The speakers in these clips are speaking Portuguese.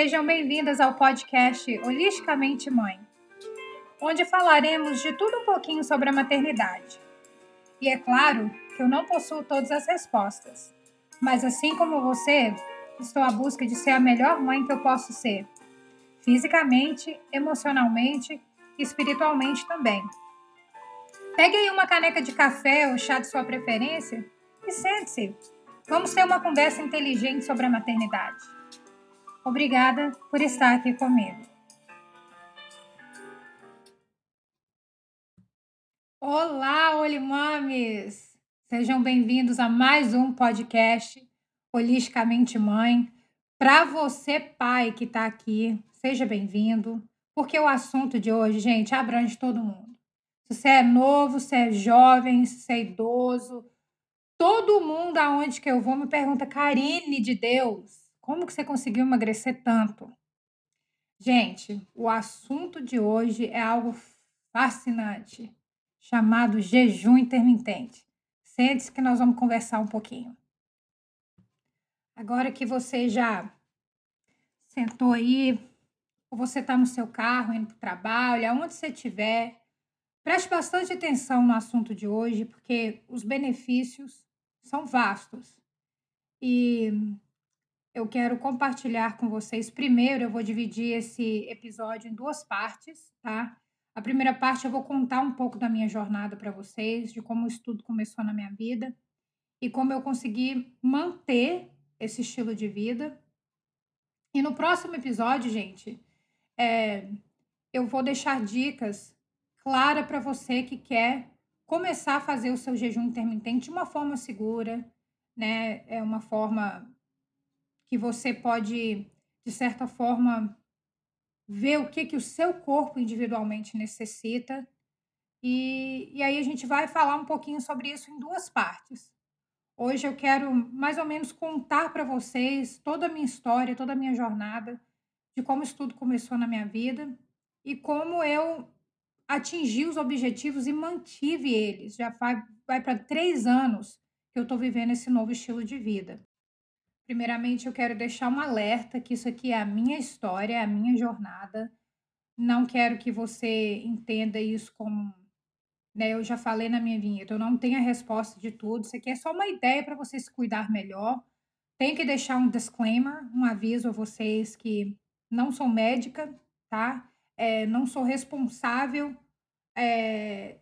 Sejam bem-vindas ao podcast Holisticamente Mãe, onde falaremos de tudo um pouquinho sobre a maternidade. E é claro que eu não possuo todas as respostas, mas assim como você, estou à busca de ser a melhor mãe que eu posso ser, fisicamente, emocionalmente e espiritualmente também. Pegue aí uma caneca de café ou chá de sua preferência e sente-se. Vamos ter uma conversa inteligente sobre a maternidade. Obrigada por estar aqui comigo. Olá, Olimames! Sejam bem-vindos a mais um podcast Holisticamente Mãe. Para você, pai que está aqui, seja bem-vindo, porque o assunto de hoje, gente, abrange todo mundo. Se você é novo, se é jovem, se você é idoso, todo mundo aonde que eu vou me pergunta, Karine de Deus, como que você conseguiu emagrecer tanto? Gente, o assunto de hoje é algo fascinante, chamado jejum intermitente. Sente-se que nós vamos conversar um pouquinho. Agora que você já sentou aí, ou você está no seu carro indo para o trabalho, aonde você estiver, preste bastante atenção no assunto de hoje, porque os benefícios são vastos. E eu quero compartilhar com vocês. Primeiro, eu vou dividir esse episódio em duas partes, tá? A primeira parte eu vou contar um pouco da minha jornada para vocês, de como o estudo começou na minha vida e como eu consegui manter esse estilo de vida. E no próximo episódio, gente, é, eu vou deixar dicas claras para você que quer começar a fazer o seu jejum intermitente de uma forma segura, né? É uma forma que você pode, de certa forma, ver o que, que o seu corpo individualmente necessita. E, e aí a gente vai falar um pouquinho sobre isso em duas partes. Hoje eu quero mais ou menos contar para vocês toda a minha história, toda a minha jornada, de como isso tudo começou na minha vida e como eu atingi os objetivos e mantive eles. Já vai, vai para três anos que eu estou vivendo esse novo estilo de vida. Primeiramente, eu quero deixar um alerta que isso aqui é a minha história, é a minha jornada. Não quero que você entenda isso como. Né, eu já falei na minha vinheta, eu não tenho a resposta de tudo. Isso aqui é só uma ideia para você se cuidar melhor. Tenho que deixar um disclaimer, um aviso a vocês que não sou médica, tá? É, não sou responsável é,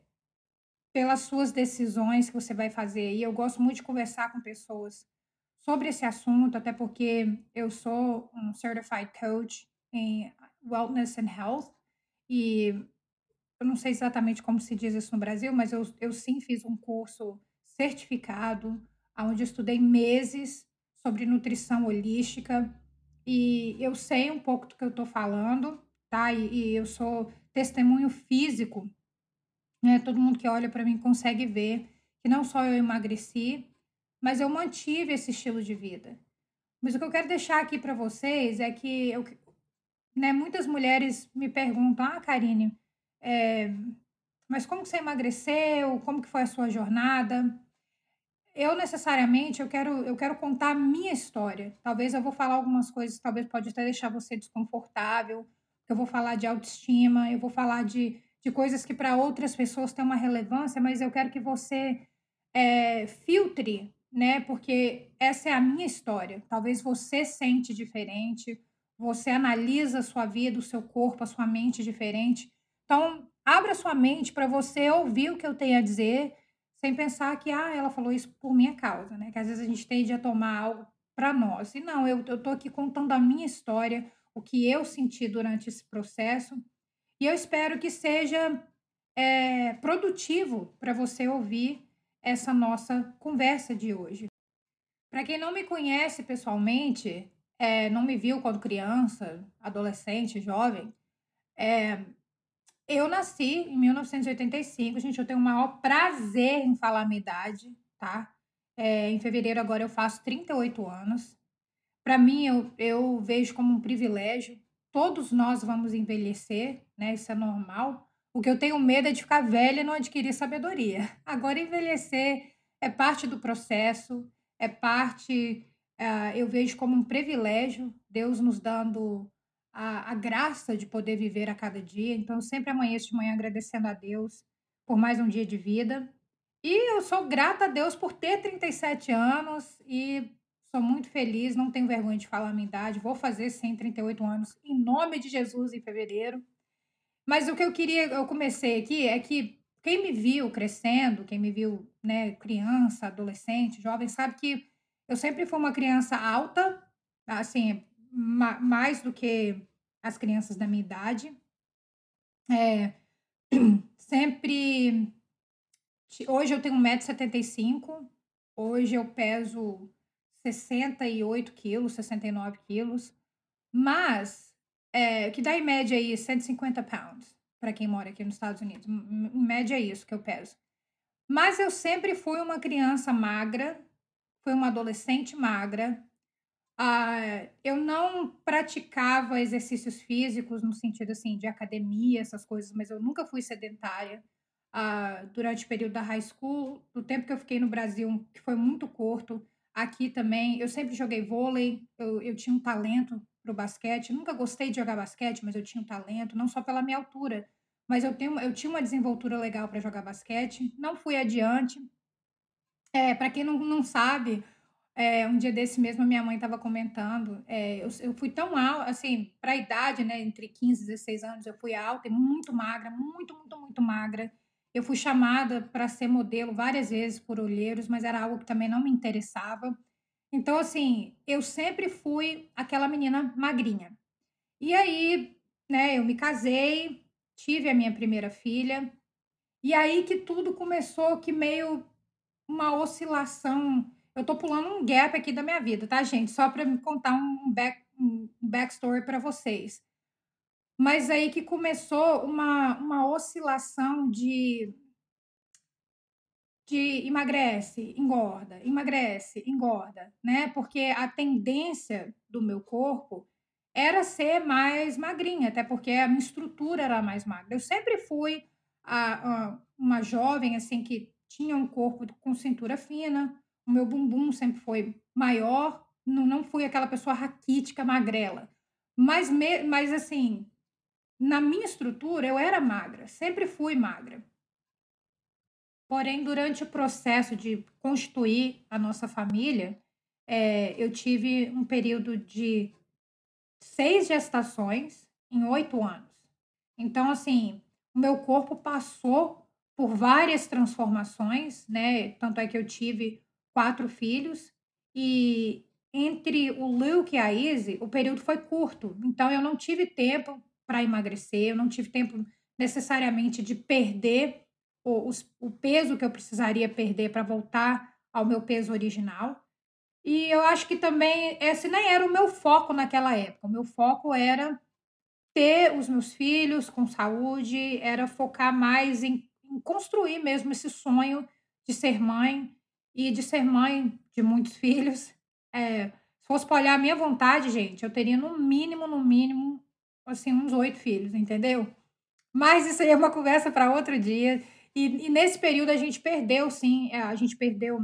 pelas suas decisões que você vai fazer. E eu gosto muito de conversar com pessoas sobre esse assunto, até porque eu sou um certified coach em wellness and health e eu não sei exatamente como se diz isso no Brasil, mas eu, eu sim fiz um curso certificado, onde estudei meses sobre nutrição holística e eu sei um pouco do que eu estou falando, tá? E, e, eu sou testemunho físico, né? Todo mundo que olha para mim consegue ver que não só eu emagreci, mas eu mantive esse estilo de vida. Mas o que eu quero deixar aqui para vocês é que eu, né, muitas mulheres me perguntam, ah, Karine, é, mas como que você emagreceu? Como que foi a sua jornada? Eu necessariamente eu quero eu quero contar a minha história. Talvez eu vou falar algumas coisas, talvez pode até deixar você desconfortável. Eu vou falar de autoestima, eu vou falar de, de coisas que para outras pessoas têm uma relevância, mas eu quero que você é, filtre né? Porque essa é a minha história. Talvez você sente diferente, você analisa a sua vida, o seu corpo, a sua mente diferente. Então, abra sua mente para você ouvir o que eu tenho a dizer, sem pensar que ah, ela falou isso por minha causa, né? Que às vezes a gente tende a tomar algo para nós. E não, eu estou aqui contando a minha história, o que eu senti durante esse processo. E eu espero que seja é, produtivo para você ouvir essa nossa conversa de hoje. Para quem não me conhece pessoalmente, é, não me viu quando criança, adolescente, jovem, é, eu nasci em 1985, gente. Eu tenho o maior prazer em falar a minha idade, tá? É, em fevereiro agora eu faço 38 anos. Para mim, eu, eu vejo como um privilégio. Todos nós vamos envelhecer, né? Isso é normal. O que eu tenho medo é de ficar velha e não adquirir sabedoria. Agora, envelhecer é parte do processo, é parte eh, eu vejo como um privilégio Deus nos dando a, a graça de poder viver a cada dia. Então, eu sempre amanheço de manhã agradecendo a Deus por mais um dia de vida. E eu sou grata a Deus por ter 37 anos e sou muito feliz, não tenho vergonha de falar a minha idade. Vou fazer 138 anos em nome de Jesus em fevereiro. Mas o que eu queria, eu comecei aqui é que quem me viu crescendo, quem me viu, né, criança, adolescente, jovem, sabe que eu sempre fui uma criança alta, assim, ma mais do que as crianças da minha idade. É, sempre. Hoje eu tenho 1,75m, hoje eu peso 68 quilos, 69 quilos, mas é, que dá em média aí 150 pounds para quem mora aqui nos Estados Unidos. Em média é isso que eu peso. Mas eu sempre fui uma criança magra, fui uma adolescente magra. Uh, eu não praticava exercícios físicos no sentido assim de academia, essas coisas, mas eu nunca fui sedentária. Uh, durante o período da high school, do tempo que eu fiquei no Brasil, que foi muito curto, aqui também, eu sempre joguei vôlei, eu, eu tinha um talento para o basquete. Nunca gostei de jogar basquete, mas eu tinha um talento, não só pela minha altura, mas eu, tenho, eu tinha uma desenvoltura legal para jogar basquete. Não fui adiante. É, para quem não, não sabe, é, um dia desse mesmo minha mãe estava comentando, é, eu, eu, fui tão alta, assim, para a idade, né, entre 15 e 16 anos, eu fui alta e muito magra, muito, muito, muito magra. Eu fui chamada para ser modelo várias vezes por olheiros, mas era algo que também não me interessava. Então, assim, eu sempre fui aquela menina magrinha. E aí, né, eu me casei, tive a minha primeira filha, e aí que tudo começou que meio uma oscilação. Eu tô pulando um gap aqui da minha vida, tá, gente? Só para me contar um, back, um backstory para vocês. Mas aí que começou uma, uma oscilação de de emagrece, engorda, emagrece, engorda, né? Porque a tendência do meu corpo era ser mais magrinha, até porque a minha estrutura era mais magra. Eu sempre fui a, a, uma jovem assim que tinha um corpo com cintura fina, o meu bumbum sempre foi maior, não, não fui aquela pessoa raquítica, magrela. Mas, me, mas assim, na minha estrutura eu era magra, sempre fui magra. Porém, durante o processo de constituir a nossa família, é, eu tive um período de seis gestações em oito anos. Então, assim, o meu corpo passou por várias transformações, né? Tanto é que eu tive quatro filhos e entre o Luke e a Izzy, o período foi curto. Então, eu não tive tempo para emagrecer, eu não tive tempo necessariamente de perder o, o peso que eu precisaria perder para voltar ao meu peso original. E eu acho que também esse nem era o meu foco naquela época. O meu foco era ter os meus filhos com saúde, era focar mais em, em construir mesmo esse sonho de ser mãe e de ser mãe de muitos filhos. É, se fosse para olhar a minha vontade, gente, eu teria no mínimo, no mínimo, assim, uns oito filhos, entendeu? Mas isso aí é uma conversa para outro dia. E, e, nesse período a gente perdeu, sim, é, a gente perdeu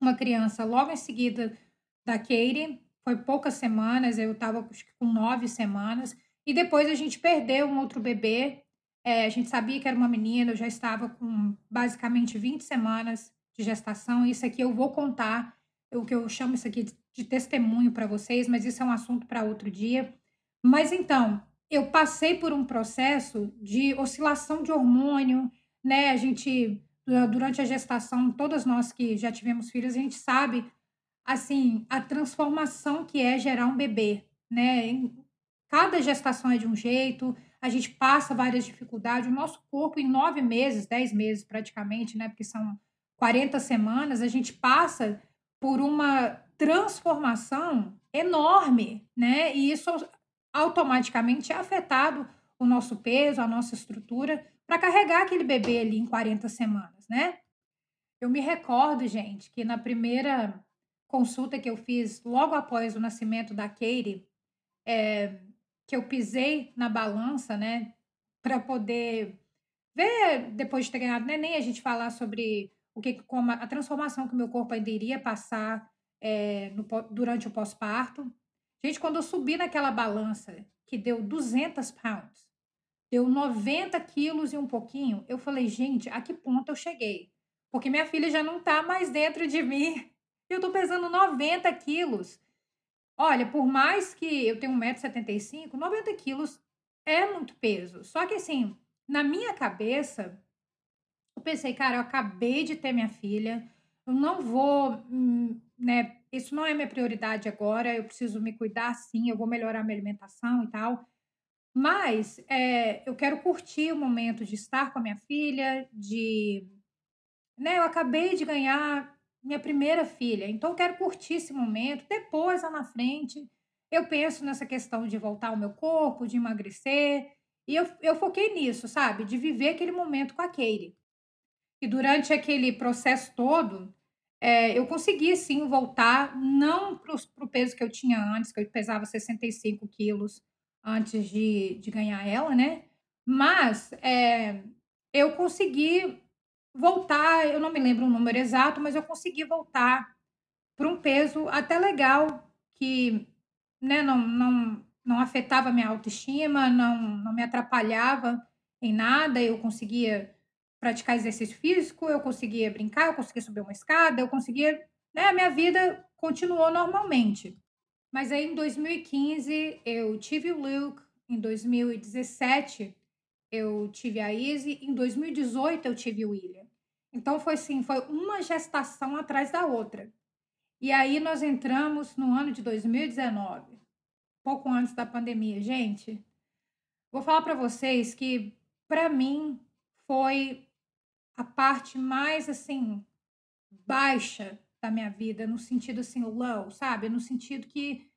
uma criança logo em seguida da Katie. Foi poucas semanas, eu estava com nove semanas. E depois a gente perdeu um outro bebê. É, a gente sabia que era uma menina, eu já estava com basicamente 20 semanas de gestação. Isso aqui eu vou contar, o que eu chamo isso aqui de, de testemunho para vocês, mas isso é um assunto para outro dia. Mas então, eu passei por um processo de oscilação de hormônio, né? A gente, durante a gestação, todas nós que já tivemos filhos, a gente sabe, assim, a transformação que é gerar um bebê, né? Cada gestação é de um jeito, a gente passa várias dificuldades. O nosso corpo, em nove meses, dez meses praticamente, né? Porque são 40 semanas, a gente passa por uma transformação enorme, né? E isso automaticamente é afetado o nosso peso, a nossa estrutura para carregar aquele bebê ali em 40 semanas, né? Eu me recordo, gente, que na primeira consulta que eu fiz logo após o nascimento da Katie, é, que eu pisei na balança, né, para poder ver depois de ter ganhado nem a gente falar sobre o que como a transformação que o meu corpo ainda iria passar é, no, durante o pós-parto. Gente, quando eu subi naquela balança que deu 200 pounds, deu 90 quilos e um pouquinho, eu falei, gente, a que ponto eu cheguei? Porque minha filha já não tá mais dentro de mim. Eu tô pesando 90 quilos. Olha, por mais que eu tenha 1,75m, 90 quilos é muito peso. Só que assim, na minha cabeça, eu pensei, cara, eu acabei de ter minha filha, eu não vou, hum, né? Isso não é minha prioridade agora, eu preciso me cuidar sim, eu vou melhorar minha alimentação e tal. Mas é, eu quero curtir o momento de estar com a minha filha, de. Né, eu acabei de ganhar minha primeira filha, então eu quero curtir esse momento. Depois, lá na frente, eu penso nessa questão de voltar ao meu corpo, de emagrecer. E eu, eu foquei nisso, sabe? De viver aquele momento com a Katie. E durante aquele processo todo, é, eu consegui sim voltar, não para o peso que eu tinha antes, que eu pesava 65 quilos antes de, de ganhar ela, né? Mas é, eu consegui voltar, eu não me lembro o número exato, mas eu consegui voltar para um peso até legal, que né, não, não, não afetava minha autoestima, não, não me atrapalhava em nada, eu conseguia praticar exercício físico, eu conseguia brincar, eu conseguia subir uma escada, eu conseguia. Né, a minha vida continuou normalmente. Mas aí em 2015 eu tive o Luke, em 2017 eu tive a Izzy, em 2018 eu tive o William. Então foi assim, foi uma gestação atrás da outra. E aí nós entramos no ano de 2019, pouco antes da pandemia. Gente, vou falar para vocês que para mim foi a parte mais assim baixa da minha vida, no sentido assim low, sabe? No sentido que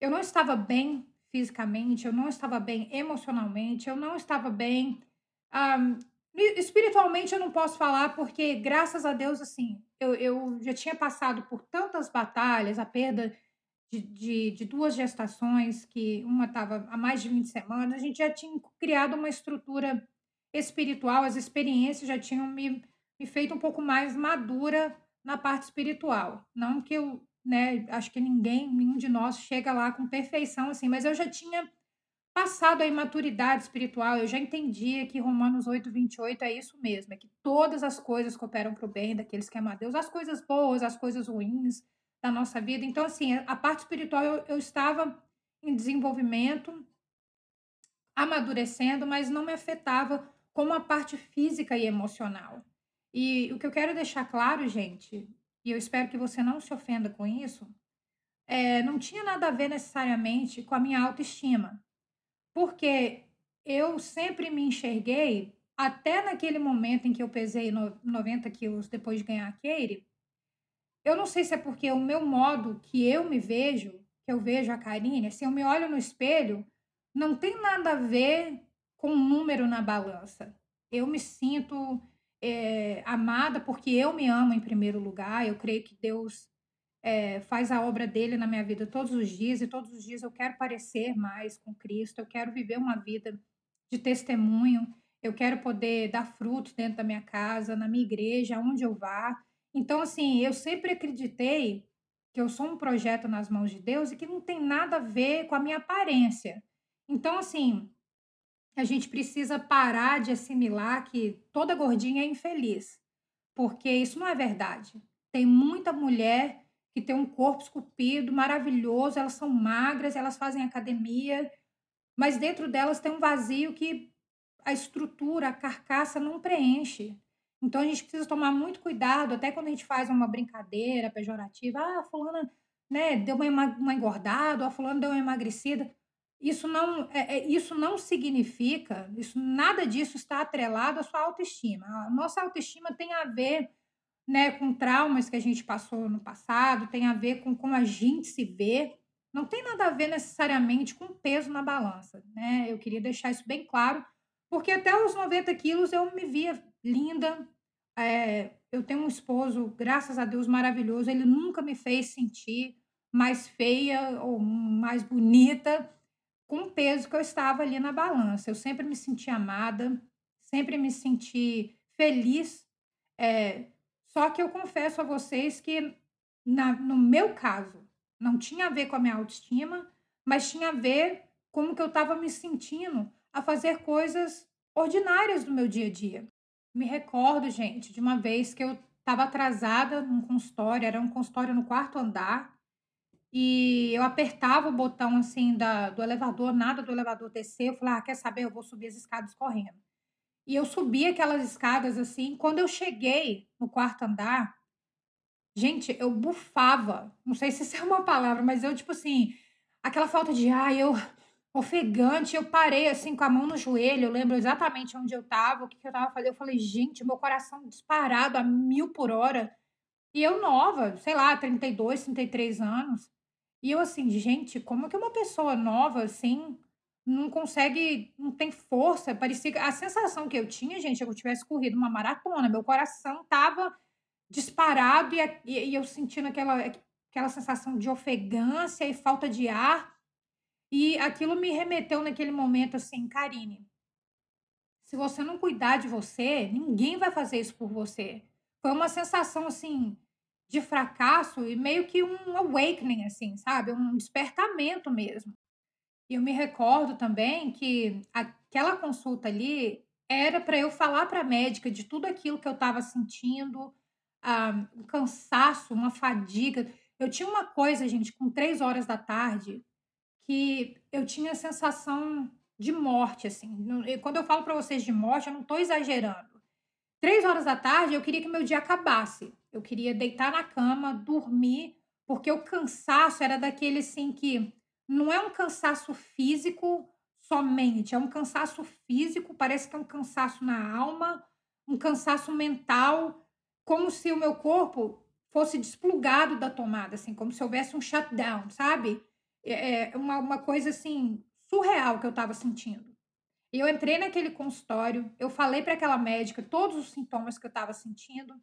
eu não estava bem fisicamente, eu não estava bem emocionalmente, eu não estava bem um, Espiritualmente eu não posso falar, porque graças a Deus, assim, eu, eu já tinha passado por tantas batalhas, a perda de, de, de duas gestações, que uma estava há mais de 20 semanas, a gente já tinha criado uma estrutura espiritual, as experiências já tinham me, me feito um pouco mais madura na parte espiritual. Não que eu, né, acho que ninguém, nenhum de nós chega lá com perfeição, assim, mas eu já tinha passado a imaturidade espiritual, eu já entendia que Romanos 8, 28 é isso mesmo, é que todas as coisas cooperam para o bem daqueles que amam a Deus, as coisas boas, as coisas ruins da nossa vida. Então, assim, a parte espiritual eu, eu estava em desenvolvimento, amadurecendo, mas não me afetava como a parte física e emocional. E o que eu quero deixar claro, gente, e eu espero que você não se ofenda com isso, é, não tinha nada a ver necessariamente com a minha autoestima. Porque eu sempre me enxerguei, até naquele momento em que eu pesei 90 quilos depois de ganhar a Katie, eu não sei se é porque o meu modo que eu me vejo, que eu vejo a Karine, assim, eu me olho no espelho, não tem nada a ver com o número na balança. Eu me sinto é, amada porque eu me amo em primeiro lugar. Eu creio que Deus é, faz a obra dele na minha vida todos os dias, e todos os dias eu quero parecer mais com Cristo, eu quero viver uma vida de testemunho, eu quero poder dar frutos dentro da minha casa, na minha igreja, aonde eu vá. Então, assim, eu sempre acreditei que eu sou um projeto nas mãos de Deus e que não tem nada a ver com a minha aparência. Então, assim, a gente precisa parar de assimilar que toda gordinha é infeliz, porque isso não é verdade. Tem muita mulher que tem um corpo esculpido, maravilhoso, elas são magras, elas fazem academia, mas dentro delas tem um vazio que a estrutura, a carcaça não preenche. Então a gente precisa tomar muito cuidado, até quando a gente faz uma brincadeira pejorativa, ah, a fulana né, deu uma, uma engordada, a fulana deu uma emagrecida. Isso não, é, é, isso não significa, isso, nada disso está atrelado à sua autoestima. A nossa autoestima tem a ver né, com traumas que a gente passou no passado, tem a ver com como a gente se vê, não tem nada a ver necessariamente com peso na balança, né? Eu queria deixar isso bem claro, porque até os 90 quilos eu me via linda. É, eu tenho um esposo, graças a Deus, maravilhoso. Ele nunca me fez sentir mais feia ou mais bonita com o peso que eu estava ali na balança. Eu sempre me senti amada, sempre me senti feliz. É, só que eu confesso a vocês que na no meu caso, não tinha a ver com a minha autoestima, mas tinha a ver como que eu estava me sentindo a fazer coisas ordinárias do meu dia a dia. Me recordo, gente, de uma vez que eu estava atrasada num consultório, era um consultório no quarto andar, e eu apertava o botão assim da, do elevador, nada do elevador descer. Eu falei, ah, quer saber? Eu vou subir as escadas correndo. E eu subi aquelas escadas assim. Quando eu cheguei no quarto andar, gente, eu bufava. Não sei se isso é uma palavra, mas eu, tipo assim, aquela falta de ar, eu ofegante, eu parei assim com a mão no joelho. Eu lembro exatamente onde eu tava, o que, que eu tava fazendo. Eu falei, gente, meu coração disparado a mil por hora. E eu nova, sei lá, 32, 33 anos. E eu assim, gente, como que uma pessoa nova assim não consegue, não tem força? Parecia a sensação que eu tinha, gente, é que eu tivesse corrido uma maratona, meu coração tava disparado e, e, e eu sentindo aquela aquela sensação de ofegância e falta de ar. E aquilo me remeteu naquele momento assim, Karine, se você não cuidar de você, ninguém vai fazer isso por você. Foi uma sensação assim de fracasso e meio que um awakening, assim, sabe? Um despertamento mesmo. E eu me recordo também que aquela consulta ali era para eu falar para a médica de tudo aquilo que eu estava sentindo, ah, um cansaço, uma fadiga. Eu tinha uma coisa, gente, com três horas da tarde, que eu tinha a sensação de morte, assim. E quando eu falo para vocês de morte, eu não estou exagerando. Três horas da tarde, eu queria que meu dia acabasse. Eu queria deitar na cama, dormir, porque o cansaço era daquele assim que não é um cansaço físico somente, é um cansaço físico, parece que é um cansaço na alma, um cansaço mental, como se o meu corpo fosse desplugado da tomada, assim, como se houvesse um shutdown, sabe? É, é uma, uma coisa assim surreal que eu estava sentindo. E eu entrei naquele consultório, eu falei para aquela médica todos os sintomas que eu estava sentindo.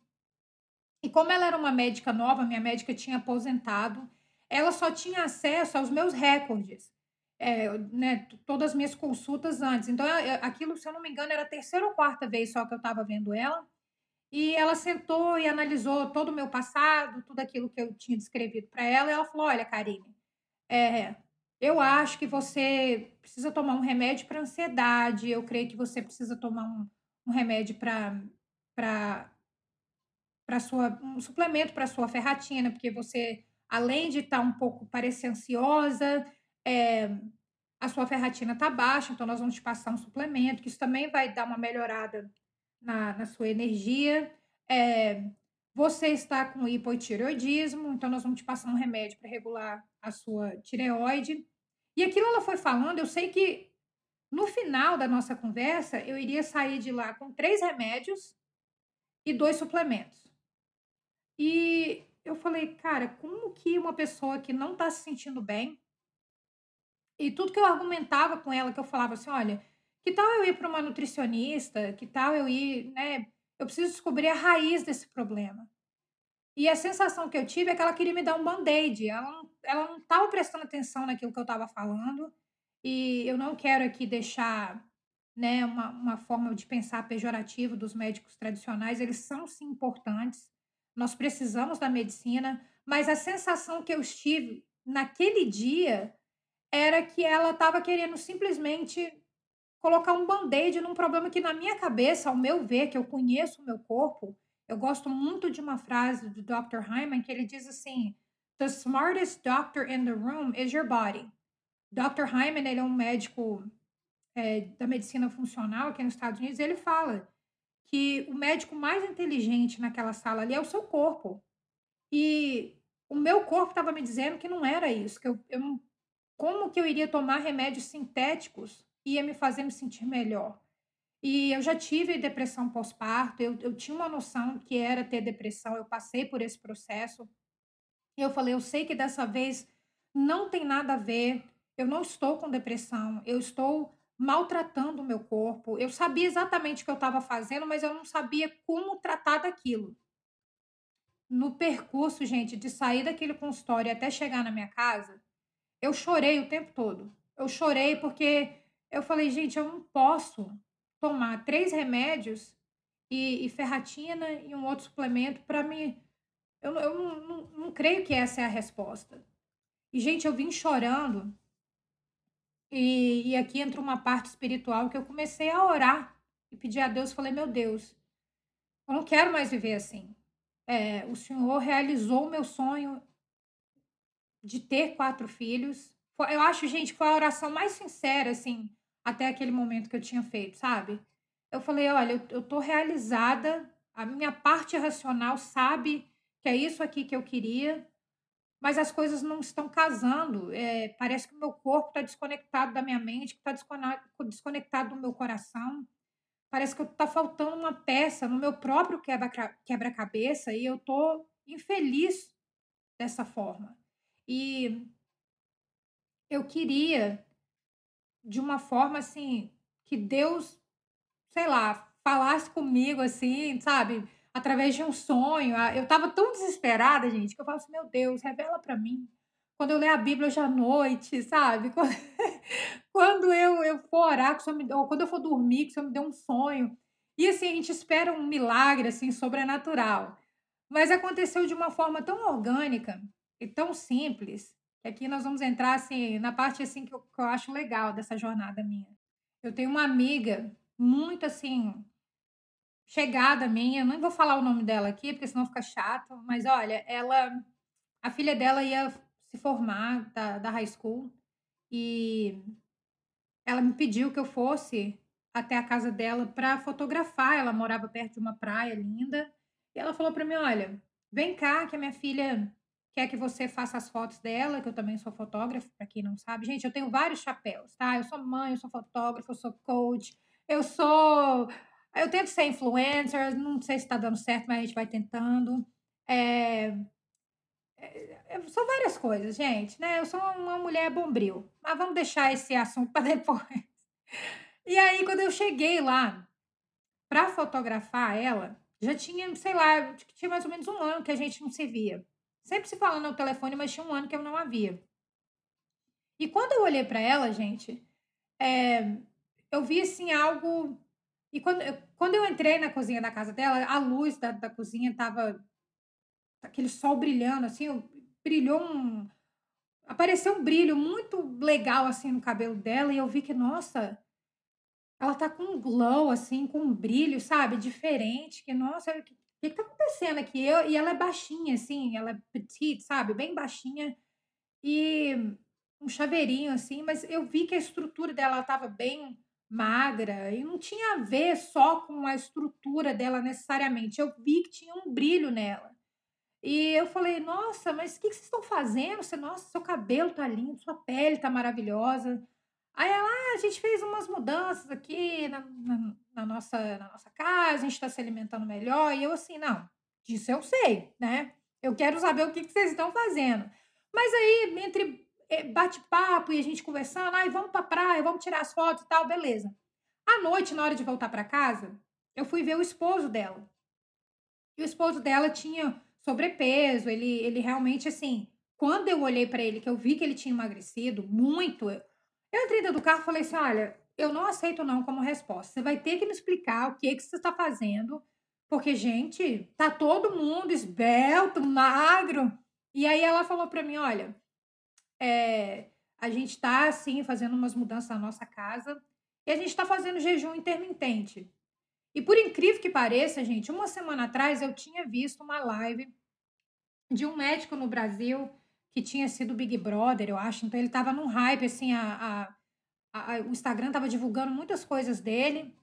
E como ela era uma médica nova, minha médica tinha aposentado, ela só tinha acesso aos meus recordes, é, né, todas as minhas consultas antes. Então, aquilo, se eu não me engano, era a terceira ou quarta vez só que eu estava vendo ela. E ela sentou e analisou todo o meu passado, tudo aquilo que eu tinha descrevido para ela. E ela falou: Olha, Karine, é, eu acho que você precisa tomar um remédio para ansiedade. Eu creio que você precisa tomar um, um remédio para para sua um suplemento para sua ferratina, porque você além de estar tá um pouco parecer ansiosa, é, a sua ferratina está baixa, então nós vamos te passar um suplemento, que isso também vai dar uma melhorada na, na sua energia. É, você está com hipotireoidismo, então nós vamos te passar um remédio para regular a sua tireoide. E aquilo ela foi falando, eu sei que no final da nossa conversa eu iria sair de lá com três remédios e dois suplementos. E eu falei, cara, como que uma pessoa que não está se sentindo bem, e tudo que eu argumentava com ela, que eu falava assim, olha, que tal eu ir para uma nutricionista? Que tal eu ir, né? Eu preciso descobrir a raiz desse problema. E a sensação que eu tive é que ela queria me dar um band-aid. Ela ela não estava prestando atenção naquilo que eu estava falando. E eu não quero aqui deixar né, uma, uma forma de pensar pejorativa dos médicos tradicionais. Eles são sim importantes nós precisamos da medicina, mas a sensação que eu tive naquele dia era que ela estava querendo simplesmente colocar um band-aid num problema que, na minha cabeça, ao meu ver, que eu conheço o meu corpo, eu gosto muito de uma frase do Dr. Hyman que ele diz assim: The smartest doctor in the room is your body. Dr. Hyman, ele é um médico é, da medicina funcional aqui nos Estados Unidos, ele fala que o médico mais inteligente naquela sala ali é o seu corpo. E o meu corpo estava me dizendo que não era isso, que eu, eu como que eu iria tomar remédios sintéticos ia me fazer me sentir melhor. E eu já tive depressão pós-parto, eu, eu tinha uma noção que era ter depressão, eu passei por esse processo. E eu falei, eu sei que dessa vez não tem nada a ver, eu não estou com depressão, eu estou maltratando o meu corpo. Eu sabia exatamente o que eu estava fazendo, mas eu não sabia como tratar daquilo. No percurso, gente, de sair daquele consultório até chegar na minha casa, eu chorei o tempo todo. Eu chorei porque eu falei, gente, eu não posso tomar três remédios e, e ferratina e um outro suplemento para me Eu, eu não, não, não creio que essa é a resposta. E, gente, eu vim chorando. E, e aqui entra uma parte espiritual que eu comecei a orar e pedir a Deus. Falei, meu Deus, eu não quero mais viver assim. É, o Senhor realizou o meu sonho de ter quatro filhos. Eu acho, gente, foi a oração mais sincera, assim, até aquele momento que eu tinha feito, sabe? Eu falei, olha, eu, eu tô realizada, a minha parte racional sabe que é isso aqui que eu queria, mas as coisas não estão casando. É, parece que o meu corpo está desconectado da minha mente, está desconectado do meu coração. Parece que está faltando uma peça no meu próprio quebra-cabeça e eu estou infeliz dessa forma. E eu queria, de uma forma assim, que Deus, sei lá, falasse comigo assim, sabe? Através de um sonho. Eu tava tão desesperada, gente, que eu falo assim: meu Deus, revela para mim. Quando eu ler a Bíblia hoje à noite, sabe? Quando eu, eu for orar, me, ou quando eu for dormir, que o Senhor me dê um sonho. E assim, a gente espera um milagre assim sobrenatural. Mas aconteceu de uma forma tão orgânica e tão simples, que aqui nós vamos entrar assim, na parte assim que eu, que eu acho legal dessa jornada minha. Eu tenho uma amiga muito assim, chegada minha, não vou falar o nome dela aqui, porque senão fica chato, mas olha, ela, a filha dela ia se formar da, da high school e ela me pediu que eu fosse até a casa dela para fotografar. Ela morava perto de uma praia linda. E ela falou para mim: Olha, vem cá, que a minha filha quer que você faça as fotos dela, que eu também sou fotógrafa, para quem não sabe. Gente, eu tenho vários chapéus, tá? Eu sou mãe, eu sou fotógrafa, eu sou coach, eu sou. Eu tento ser influencer, não sei se está dando certo, mas a gente vai tentando. É... É, são várias coisas, gente, né? Eu sou uma mulher bombril, mas vamos deixar esse assunto para depois. E aí, quando eu cheguei lá para fotografar ela, já tinha, sei lá, tinha mais ou menos um ano que a gente não se via. Sempre se falando no telefone, mas tinha um ano que eu não a via. E quando eu olhei para ela, gente, é, eu vi assim algo. E quando eu, quando eu entrei na cozinha da casa dela, a luz da, da cozinha tava aquele sol brilhando, assim, brilhou um. Apareceu um brilho muito legal assim no cabelo dela, e eu vi que, nossa, ela tá com um glow, assim, com um brilho, sabe? Diferente, que, nossa, o que, que tá acontecendo aqui? Eu, e ela é baixinha, assim, ela é petite, sabe? Bem baixinha. E um chaveirinho, assim, mas eu vi que a estrutura dela estava bem magra e não tinha a ver só com a estrutura dela necessariamente. Eu vi que tinha um brilho nela. E eu falei, nossa, mas o que, que vocês estão fazendo? Você, nossa, seu cabelo tá lindo, sua pele tá maravilhosa. Aí ela, ah, a gente fez umas mudanças aqui na, na, na nossa, na nossa casa, a gente está se alimentando melhor. E eu assim, não, disso eu sei, né? Eu quero saber o que, que vocês estão fazendo. Mas aí, entre bate-papo e a gente conversando, ai, vamos pra praia, vamos tirar as fotos e tal, beleza. À noite, na hora de voltar para casa, eu fui ver o esposo dela. E o esposo dela tinha sobrepeso, ele, ele realmente, assim, quando eu olhei para ele, que eu vi que ele tinha emagrecido muito, eu entrei dentro do carro e falei assim: olha, eu não aceito não como resposta. Você vai ter que me explicar o que, é que você está fazendo, porque, gente, tá todo mundo esbelto, magro. E aí ela falou para mim: olha, é, a gente está assim fazendo umas mudanças na nossa casa e a gente está fazendo jejum intermitente. E por incrível que pareça, gente, uma semana atrás eu tinha visto uma live de um médico no Brasil que tinha sido Big Brother, eu acho. Então ele estava num hype, assim, a, a, a, o Instagram estava divulgando muitas coisas dele.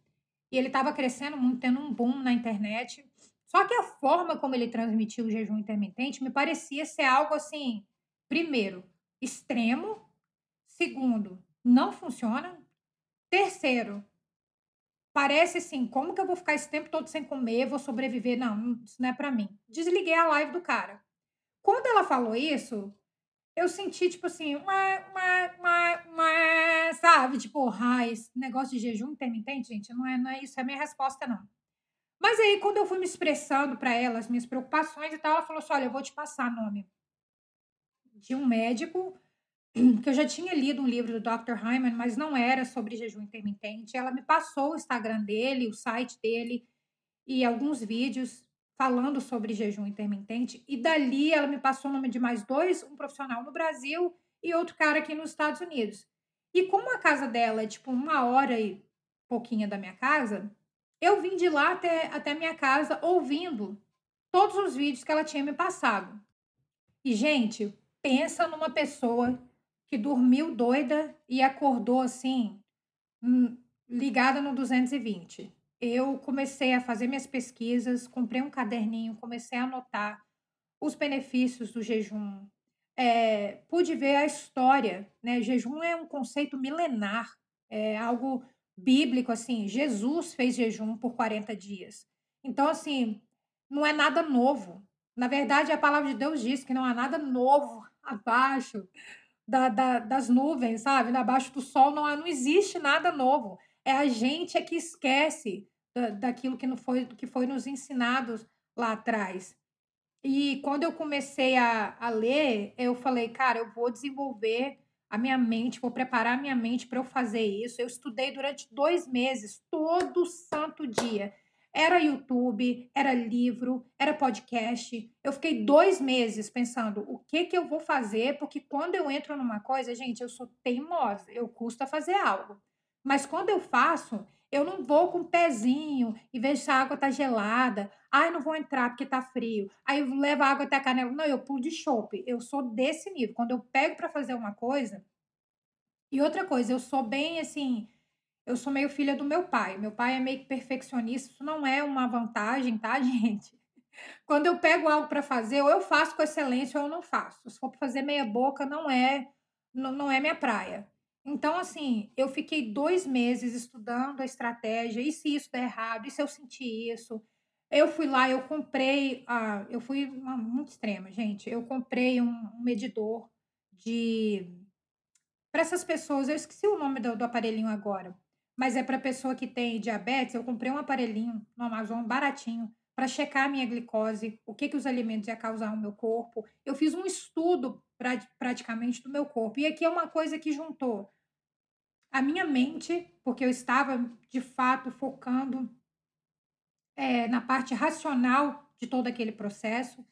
E ele estava crescendo muito, tendo um boom na internet. Só que a forma como ele transmitiu o jejum intermitente me parecia ser algo assim, primeiro, extremo. Segundo, não funciona. Terceiro, parece assim, como que eu vou ficar esse tempo todo sem comer, vou sobreviver? Não, isso não é para mim. Desliguei a live do cara. Quando ela falou isso, eu senti, tipo assim, uma, uma, uma, uma, sabe? Tipo, ah, esse negócio de jejum intermitente, gente, não é, não é isso, é a minha resposta, não. Mas aí, quando eu fui me expressando para ela as minhas preocupações e tal, ela falou assim: olha, eu vou te passar nome de um médico, que eu já tinha lido um livro do Dr. Hyman, mas não era sobre jejum intermitente. Ela me passou o Instagram dele, o site dele e alguns vídeos. falando sobre jejum intermitente, e dali ela me passou o nome de mais dois, um profissional no Brasil e outro cara aqui nos Estados Unidos. E como a casa dela é tipo uma hora e pouquinha da minha casa, eu vim de lá até, até minha casa ouvindo todos os vídeos que ela tinha me passado. E, gente, pensa numa pessoa que dormiu doida e acordou assim, hum, ligada no 220 eu comecei a fazer minhas pesquisas, comprei um caderninho, comecei a anotar os benefícios do jejum. É, pude ver a história, né? Jejum é um conceito milenar, é algo bíblico, assim. Jesus fez jejum por 40 dias. Então, assim, não é nada novo. Na verdade, a palavra de Deus diz que não há nada novo abaixo da, da, das nuvens, sabe? Abaixo do sol não, não existe nada novo. É a gente é que esquece da, daquilo que, não foi, que foi nos ensinados lá atrás. E quando eu comecei a, a ler, eu falei, cara, eu vou desenvolver a minha mente, vou preparar a minha mente para eu fazer isso. Eu estudei durante dois meses, todo santo dia. Era YouTube, era livro, era podcast. Eu fiquei dois meses pensando o que que eu vou fazer, porque quando eu entro numa coisa, gente, eu sou teimosa, eu custa fazer algo. Mas quando eu faço, eu não vou com o pezinho e vejo se a água tá gelada. Ai, não vou entrar porque tá frio. Aí eu levo a água até a canela. Não, eu pulo de chope. Eu sou desse nível. Quando eu pego para fazer uma coisa. E outra coisa, eu sou bem assim. Eu sou meio filha do meu pai. Meu pai é meio perfeccionista. Isso não é uma vantagem, tá, gente? Quando eu pego algo para fazer, ou eu faço com excelência ou eu não faço. Se for para fazer meia boca, não é, não, não é minha praia. Então, assim, eu fiquei dois meses estudando a estratégia, e se isso der errado, e se eu sentir isso? Eu fui lá, eu comprei, ah, eu fui muito extrema, gente. Eu comprei um, um medidor de. Para essas pessoas, eu esqueci o nome do, do aparelhinho agora, mas é para pessoa que tem diabetes. Eu comprei um aparelhinho no Amazon baratinho para checar a minha glicose, o que, que os alimentos iam causar no meu corpo. Eu fiz um estudo pra, praticamente do meu corpo. E aqui é uma coisa que juntou a minha mente, porque eu estava de fato focando é, na parte racional de todo aquele processo,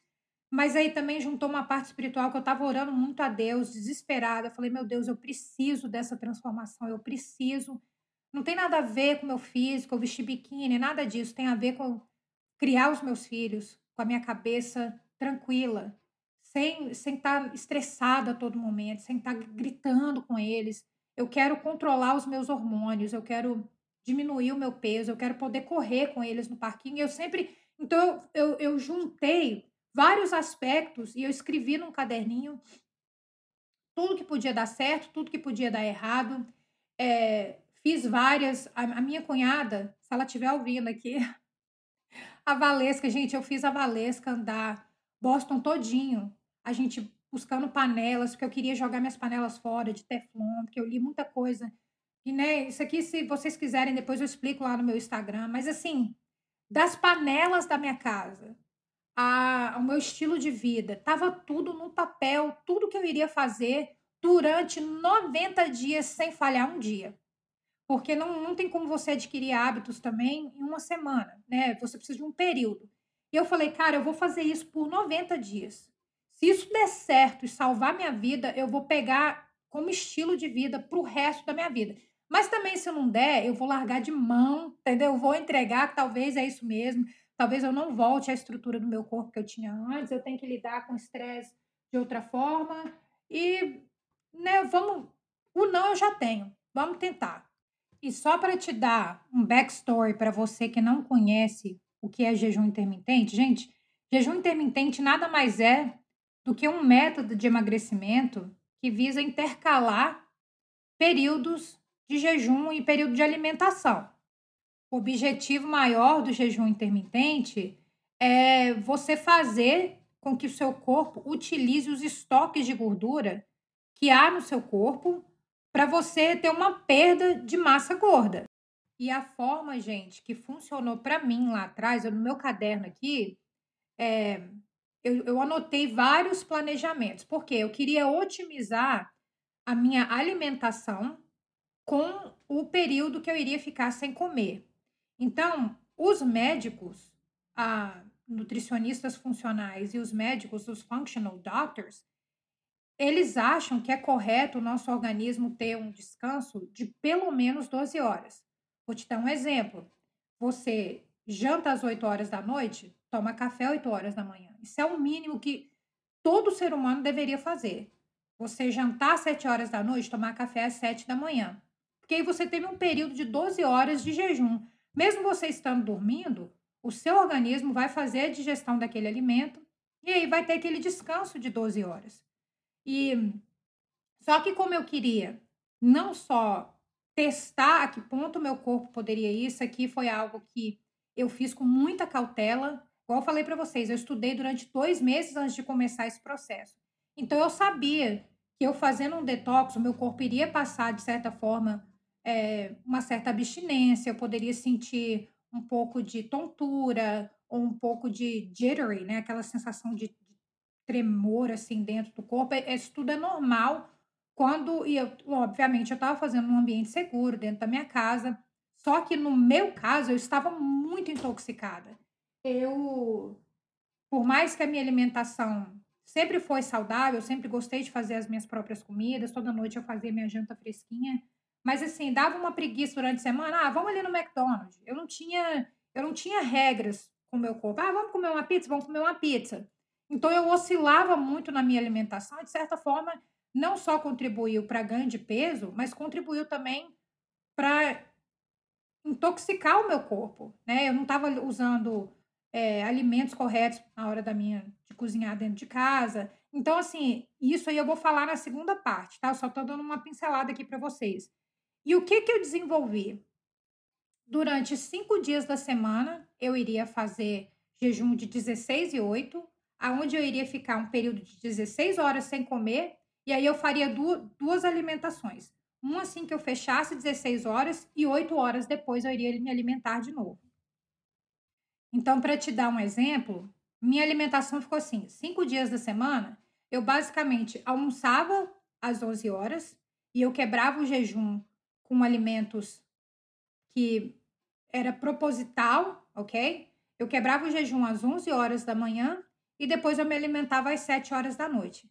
mas aí também juntou uma parte espiritual que eu estava orando muito a Deus, desesperada. Eu falei, meu Deus, eu preciso dessa transformação, eu preciso. Não tem nada a ver com o meu físico, eu vestir biquíni, nada disso. Tem a ver com criar os meus filhos com a minha cabeça tranquila, sem, sem estar tá estressada a todo momento, sem estar tá gritando com eles, eu quero controlar os meus hormônios, eu quero diminuir o meu peso, eu quero poder correr com eles no parquinho. Eu sempre. Então, eu, eu juntei vários aspectos e eu escrevi num caderninho tudo que podia dar certo, tudo que podia dar errado. É, fiz várias. A, a, minha cunhada, se ela estiver ouvindo aqui, a Valesca, gente, eu fiz a Valesca andar Boston todinho. A gente buscando panelas, porque eu queria jogar minhas panelas fora de Teflon, porque eu li muita coisa. E, né, isso aqui, se vocês quiserem, depois eu explico lá no meu Instagram. Mas, assim, das panelas da minha casa, a, o meu estilo de vida, tava tudo no papel, tudo que eu iria fazer durante 90 dias sem falhar um dia. Porque não, não tem como você adquirir hábitos também em uma semana, né? Você precisa de um período. E eu falei, cara, eu vou fazer isso por 90 dias. Se isso der certo e salvar minha vida, eu vou pegar como estilo de vida para o resto da minha vida. Mas também, se não der, eu vou largar de mão, entendeu? Eu vou entregar, talvez é isso mesmo. Talvez eu não volte à estrutura do meu corpo que eu tinha antes. Eu tenho que lidar com estresse de outra forma. E, né, vamos. O não eu já tenho. Vamos tentar. E só para te dar um backstory para você que não conhece o que é jejum intermitente, gente, jejum intermitente nada mais é do que um método de emagrecimento que visa intercalar períodos de jejum e período de alimentação. O objetivo maior do jejum intermitente é você fazer com que o seu corpo utilize os estoques de gordura que há no seu corpo para você ter uma perda de massa gorda. E a forma, gente, que funcionou para mim lá atrás, no meu caderno aqui, é, eu, eu anotei vários planejamentos, porque eu queria otimizar a minha alimentação com o período que eu iria ficar sem comer. Então, os médicos, ah, nutricionistas funcionais e os médicos, os functional doctors, eles acham que é correto o nosso organismo ter um descanso de pelo menos 12 horas. Vou te dar um exemplo. Você janta às 8 horas da noite, toma café às 8 horas da manhã. Isso é o mínimo que todo ser humano deveria fazer. Você jantar às 7 horas da noite, tomar café às 7 da manhã. Porque aí você teve um período de 12 horas de jejum. Mesmo você estando dormindo, o seu organismo vai fazer a digestão daquele alimento e aí vai ter aquele descanso de 12 horas. E só que como eu queria não só testar a que ponto meu corpo poderia ir, isso aqui foi algo que eu fiz com muita cautela. Igual eu falei para vocês, eu estudei durante dois meses antes de começar esse processo. Então eu sabia que eu fazendo um detox, o meu corpo iria passar, de certa forma, é, uma certa abstinência, eu poderia sentir um pouco de tontura ou um pouco de jittery, né? Aquela sensação de, tremor assim dentro do corpo. É, isso tudo é normal quando, e eu, obviamente, eu estava fazendo num ambiente seguro, dentro da minha casa. Só que no meu caso, eu estava muito intoxicada. Eu, por mais que a minha alimentação sempre foi saudável, eu sempre gostei de fazer as minhas próprias comidas, toda noite eu fazia minha janta fresquinha. Mas assim, dava uma preguiça durante a semana. Ah, vamos ali no McDonald's. Eu não tinha, eu não tinha regras com o meu corpo. Ah, vamos comer uma pizza, vamos comer uma pizza. Então eu oscilava muito na minha alimentação e de certa forma não só contribuiu para ganho de peso, mas contribuiu também para intoxicar o meu corpo, né? Eu não estava usando é, alimentos corretos na hora da minha de cozinhar dentro de casa. Então, assim, isso aí eu vou falar na segunda parte, tá? Eu só estou dando uma pincelada aqui para vocês. E o que, que eu desenvolvi? Durante cinco dias da semana, eu iria fazer jejum de 16 e 8, aonde eu iria ficar um período de 16 horas sem comer, e aí eu faria duas, duas alimentações. Uma assim que eu fechasse 16 horas e 8 horas depois eu iria me alimentar de novo. Então, para te dar um exemplo, minha alimentação ficou assim: cinco dias da semana, eu basicamente almoçava às 11 horas e eu quebrava o jejum com alimentos que era proposital, ok? Eu quebrava o jejum às 11 horas da manhã e depois eu me alimentava às 7 horas da noite.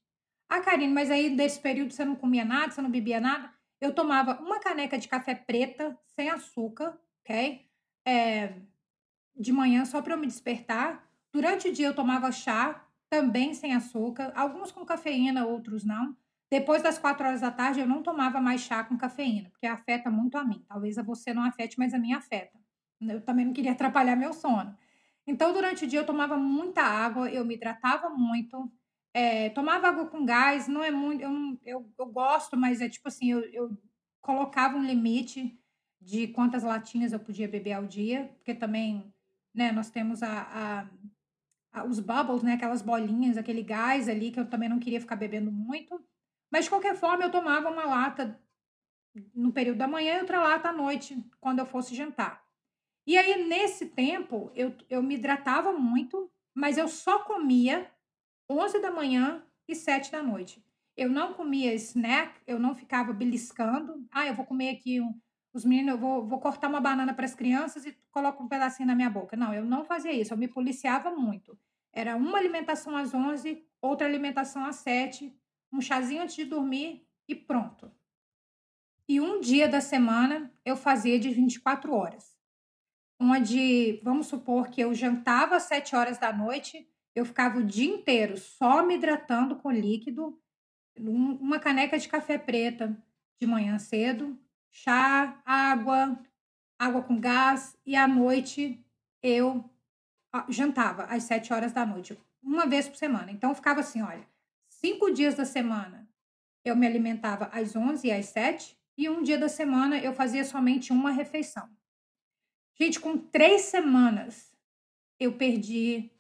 Ah, Karine, mas aí nesse período você não comia nada, você não bebia nada? Eu tomava uma caneca de café preta, sem açúcar, ok? É, de manhã, só para eu me despertar. Durante o dia eu tomava chá, também sem açúcar, alguns com cafeína, outros não. Depois das quatro horas da tarde, eu não tomava mais chá com cafeína, porque afeta muito a mim. Talvez a você não afete, mas a mim afeta. Eu também não queria atrapalhar meu sono. Então, durante o dia, eu tomava muita água, eu me hidratava muito, é, tomava água com gás, não é muito. Eu, eu, eu gosto, mas é tipo assim, eu, eu colocava um limite de quantas latinhas eu podia beber ao dia, porque também, né, nós temos a, a, a, os bubbles, né, aquelas bolinhas, aquele gás ali que eu também não queria ficar bebendo muito. Mas, de qualquer forma, eu tomava uma lata no período da manhã e outra lata à noite, quando eu fosse jantar. E aí, nesse tempo, eu, eu me hidratava muito, mas eu só comia 11 da manhã e 7 da noite. Eu não comia snack, eu não ficava beliscando. Ah, eu vou comer aqui um, os meninos, eu vou, vou cortar uma banana para as crianças e coloco um pedacinho na minha boca. Não, eu não fazia isso, eu me policiava muito. Era uma alimentação às 11, outra alimentação às 7, um chazinho antes de dormir e pronto. E um dia da semana eu fazia de 24 horas. Onde, vamos supor que eu jantava às 7 horas da noite, eu ficava o dia inteiro só me hidratando com líquido, uma caneca de café preta de manhã cedo, chá, água, água com gás, e à noite eu ah, jantava às 7 horas da noite, uma vez por semana. Então eu ficava assim, olha, cinco dias da semana eu me alimentava às 11 e às 7, e um dia da semana eu fazia somente uma refeição. Gente, com três semanas eu perdi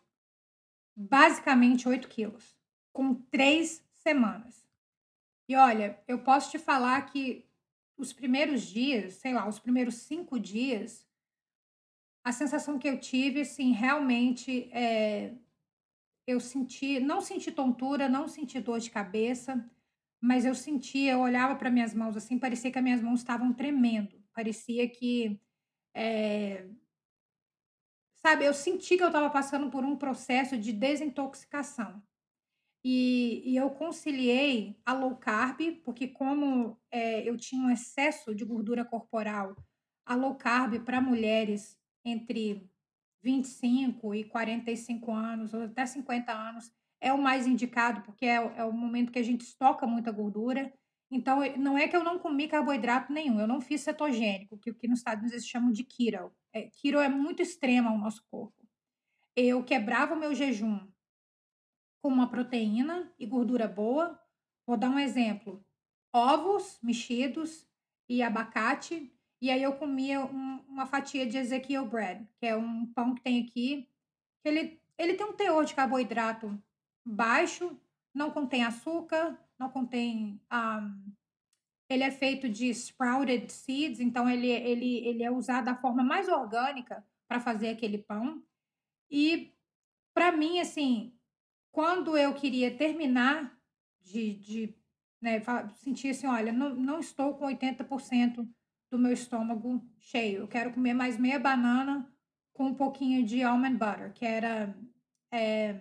basicamente 8 quilos. Com três semanas. E olha, eu posso te falar que os primeiros dias, sei lá, os primeiros cinco dias, a sensação que eu tive, assim, realmente é, eu senti, não senti tontura, não senti dor de cabeça, mas eu sentia, eu olhava para minhas mãos assim, parecia que as minhas mãos estavam tremendo, parecia que é, sabe, eu senti que eu estava passando por um processo de desintoxicação. E, e eu conciliei a low carb, porque como é, eu tinha um excesso de gordura corporal, a low carb para mulheres entre 25 e 45 anos, ou até 50 anos, é o mais indicado, porque é, é o momento que a gente estoca muita gordura. Então, não é que eu não comi carboidrato nenhum, eu não fiz cetogênico, que o que nos Estados Unidos eles chamam de keto. É, keto é muito extremo ao nosso corpo. Eu quebrava o meu jejum com uma proteína e gordura boa. Vou dar um exemplo: ovos mexidos e abacate. E aí eu comia um, uma fatia de Ezekiel bread, que é um pão que tem aqui. Ele, ele tem um teor de carboidrato baixo, não contém açúcar, não contém. Um, ele é feito de sprouted seeds, então ele, ele, ele é usado da forma mais orgânica para fazer aquele pão. E para mim, assim, quando eu queria terminar de, de né, sentir assim, olha, não, não estou com 80% do meu estômago cheio, eu quero comer mais meia banana com um pouquinho de almond butter, que era é,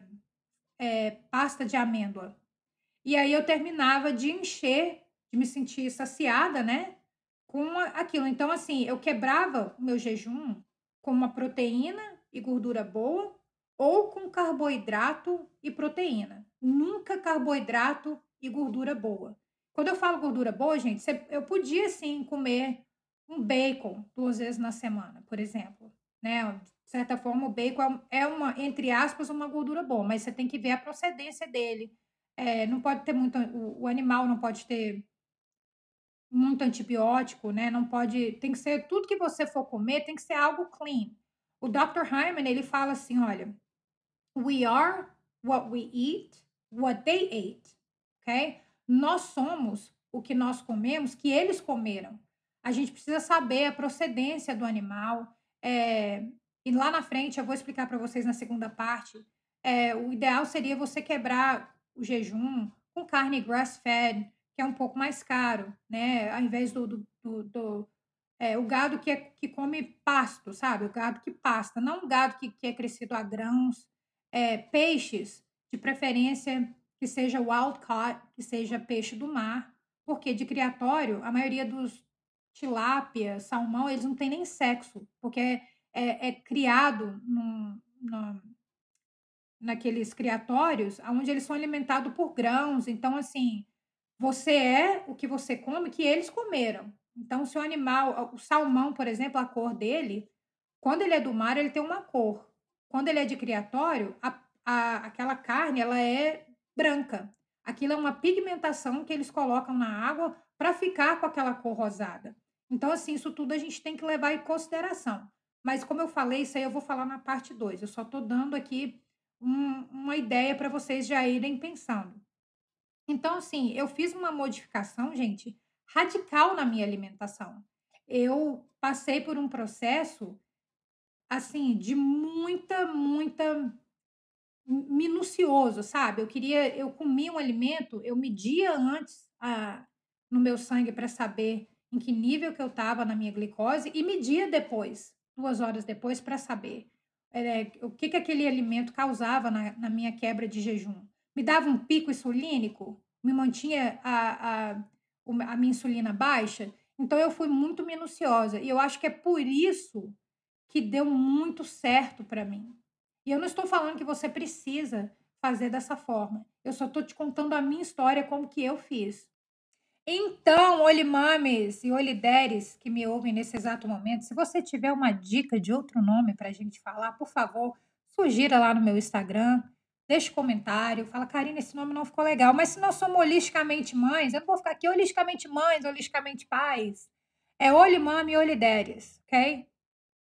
é, pasta de amêndoa. E aí eu terminava de encher, de me sentir saciada, né? Com aquilo. Então, assim, eu quebrava o meu jejum com uma proteína e gordura boa ou com carboidrato e proteína. Nunca carboidrato e gordura boa. Quando eu falo gordura boa, gente, eu podia sim comer um bacon duas vezes na semana, por exemplo. Né? De certa forma, o bacon é uma, entre aspas, uma gordura boa, mas você tem que ver a procedência dele. É, não pode ter muito. O, o animal não pode ter muito antibiótico, né? Não pode. Tem que ser tudo que você for comer, tem que ser algo clean. O Dr. Hyman, ele fala assim: olha, We are what we eat, what they ate. Ok? Nós somos o que nós comemos, que eles comeram. A gente precisa saber a procedência do animal. É, e lá na frente, eu vou explicar para vocês na segunda parte. É, o ideal seria você quebrar o jejum com carne grass-fed, que é um pouco mais caro, né? Ao invés do, do, do, do é, o gado que, é, que come pasto, sabe? O gado que pasta, não o gado que, que é crescido a grãos é, peixes, de preferência que seja wild caught, que seja peixe do mar, porque de criatório, a maioria dos tilápia, salmão, eles não têm nem sexo, porque é, é, é criado num, num, naqueles criatórios onde eles são alimentados por grãos. Então, assim, você é o que você come que eles comeram. Então, se o animal, o salmão, por exemplo, a cor dele, quando ele é do mar, ele tem uma cor. Quando ele é de criatório, a, a, aquela carne ela é branca. Aquilo é uma pigmentação que eles colocam na água para ficar com aquela cor rosada. Então, assim, isso tudo a gente tem que levar em consideração. Mas, como eu falei, isso aí eu vou falar na parte 2. Eu só estou dando aqui um, uma ideia para vocês já irem pensando. Então, assim, eu fiz uma modificação, gente, radical na minha alimentação. Eu passei por um processo assim, de muita, muita minucioso, sabe? Eu queria, eu comia um alimento, eu media antes a, no meu sangue para saber em que nível que eu estava na minha glicose e media depois, duas horas depois, para saber é, o que, que aquele alimento causava na, na minha quebra de jejum. Me dava um pico insulínico, me mantinha a, a, a minha insulina baixa. Então eu fui muito minuciosa. E eu acho que é por isso que deu muito certo para mim. E eu não estou falando que você precisa fazer dessa forma. Eu só estou te contando a minha história, como que eu fiz. Então, olimames e olideres que me ouvem nesse exato momento, se você tiver uma dica de outro nome para a gente falar, por favor, sugira lá no meu Instagram, deixe comentário, fala, Karina, esse nome não ficou legal. Mas se nós somos holisticamente mães, eu não vou ficar aqui holisticamente mães, holisticamente pais. É olimame e olideres, ok?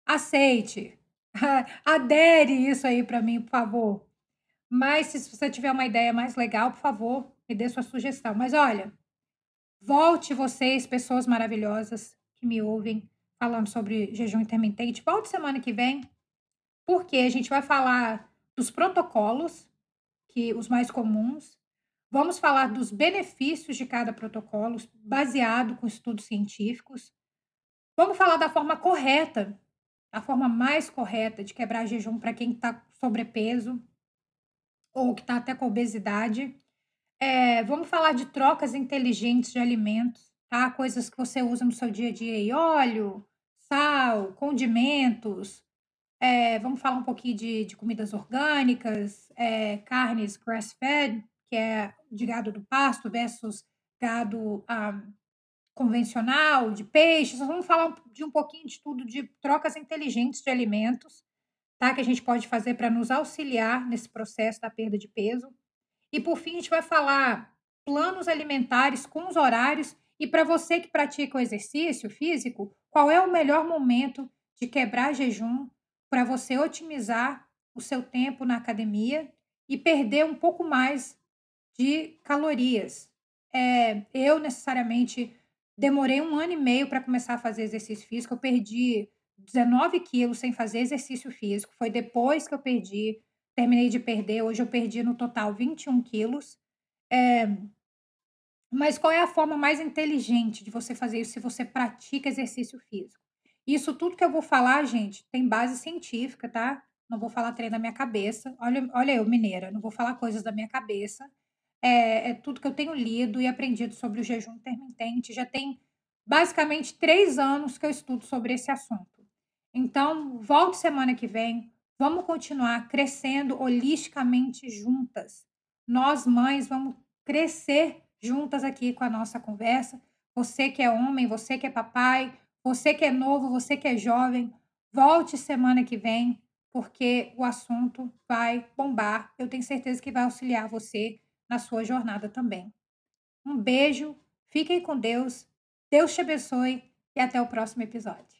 aceite, adere isso aí para mim, por favor. Mas se você tiver uma ideia mais legal, por favor, me dê sua sugestão. Mas olha, volte vocês, pessoas maravilhosas que me ouvem falando sobre jejum intermitente, volte semana que vem, porque a gente vai falar dos protocolos, que os mais comuns, vamos falar dos benefícios de cada protocolo, baseado com estudos científicos. Vamos falar da forma correta a forma mais correta de quebrar jejum para quem está sobrepeso ou que está até com obesidade. É, vamos falar de trocas inteligentes de alimentos, tá? Coisas que você usa no seu dia a dia, e óleo, sal, condimentos. É, vamos falar um pouquinho de, de comidas orgânicas, é, carnes grass-fed, que é de gado do pasto versus gado ah, convencional, de peixes. Vamos falar de um pouquinho de tudo, de trocas inteligentes de alimentos, tá? Que a gente pode fazer para nos auxiliar nesse processo da perda de peso. E por fim, a gente vai falar planos alimentares com os horários e para você que pratica o exercício físico, qual é o melhor momento de quebrar jejum para você otimizar o seu tempo na academia e perder um pouco mais de calorias. É, eu necessariamente demorei um ano e meio para começar a fazer exercício físico. Eu perdi 19 quilos sem fazer exercício físico. Foi depois que eu perdi, terminei de perder. Hoje eu perdi no total 21 quilos. É, mas qual é a forma mais inteligente de você fazer isso se você pratica exercício físico? Isso tudo que eu vou falar, gente, tem base científica, tá? Não vou falar treino da minha cabeça. Olha, olha eu, mineira, não vou falar coisas da minha cabeça. É, é tudo que eu tenho lido e aprendido sobre o jejum intermitente. Já tem basicamente três anos que eu estudo sobre esse assunto. Então, volte semana que vem. Vamos continuar crescendo holisticamente juntas. Nós, mães, vamos crescer juntas aqui com a nossa conversa. Você que é homem, você que é papai, você que é novo, você que é jovem, volte semana que vem, porque o assunto vai bombar. Eu tenho certeza que vai auxiliar você na sua jornada também. Um beijo, fiquem com Deus, Deus te abençoe e até o próximo episódio.